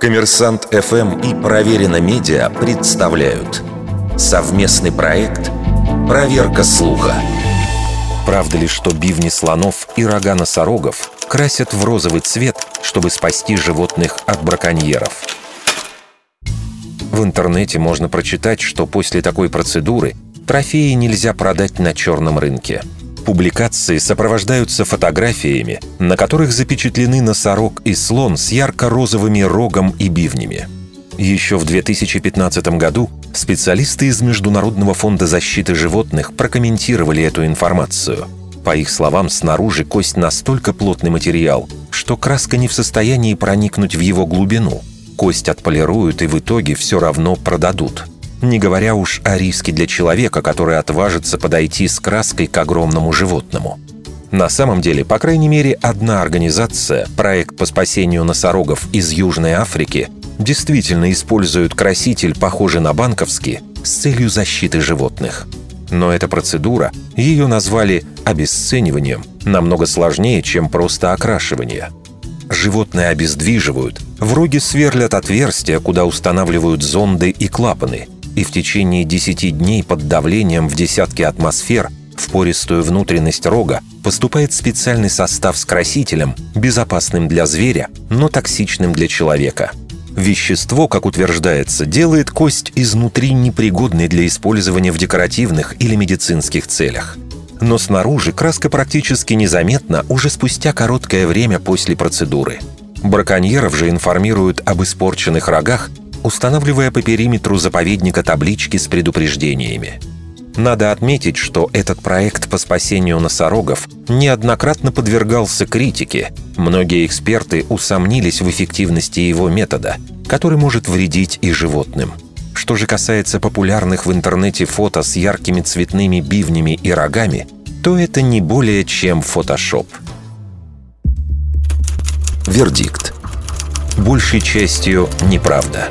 Коммерсант ФМ и Проверено Медиа представляют совместный проект «Проверка слуха». Правда ли, что бивни слонов и рога носорогов красят в розовый цвет, чтобы спасти животных от браконьеров? В интернете можно прочитать, что после такой процедуры трофеи нельзя продать на черном рынке – Публикации сопровождаются фотографиями, на которых запечатлены носорог и слон с ярко-розовыми рогом и бивнями. Еще в 2015 году специалисты из Международного фонда защиты животных прокомментировали эту информацию. По их словам, снаружи кость настолько плотный материал, что краска не в состоянии проникнуть в его глубину. Кость отполируют и в итоге все равно продадут – не говоря уж о риске для человека, который отважится подойти с краской к огромному животному. На самом деле, по крайней мере, одна организация, проект по спасению носорогов из Южной Африки, действительно использует краситель, похожий на банковский, с целью защиты животных. Но эта процедура, ее назвали обесцениванием, намного сложнее, чем просто окрашивание. Животное обездвиживают, в роге сверлят отверстия, куда устанавливают зонды и клапаны – и в течение 10 дней под давлением в десятки атмосфер в пористую внутренность рога поступает специальный состав с красителем, безопасным для зверя, но токсичным для человека. Вещество, как утверждается, делает кость изнутри непригодной для использования в декоративных или медицинских целях. Но снаружи краска практически незаметна уже спустя короткое время после процедуры. Браконьеров же информируют об испорченных рогах устанавливая по периметру заповедника таблички с предупреждениями. Надо отметить, что этот проект по спасению носорогов неоднократно подвергался критике. Многие эксперты усомнились в эффективности его метода, который может вредить и животным. Что же касается популярных в интернете фото с яркими цветными бивнями и рогами, то это не более чем фотошоп. Вердикт. Большей частью неправда.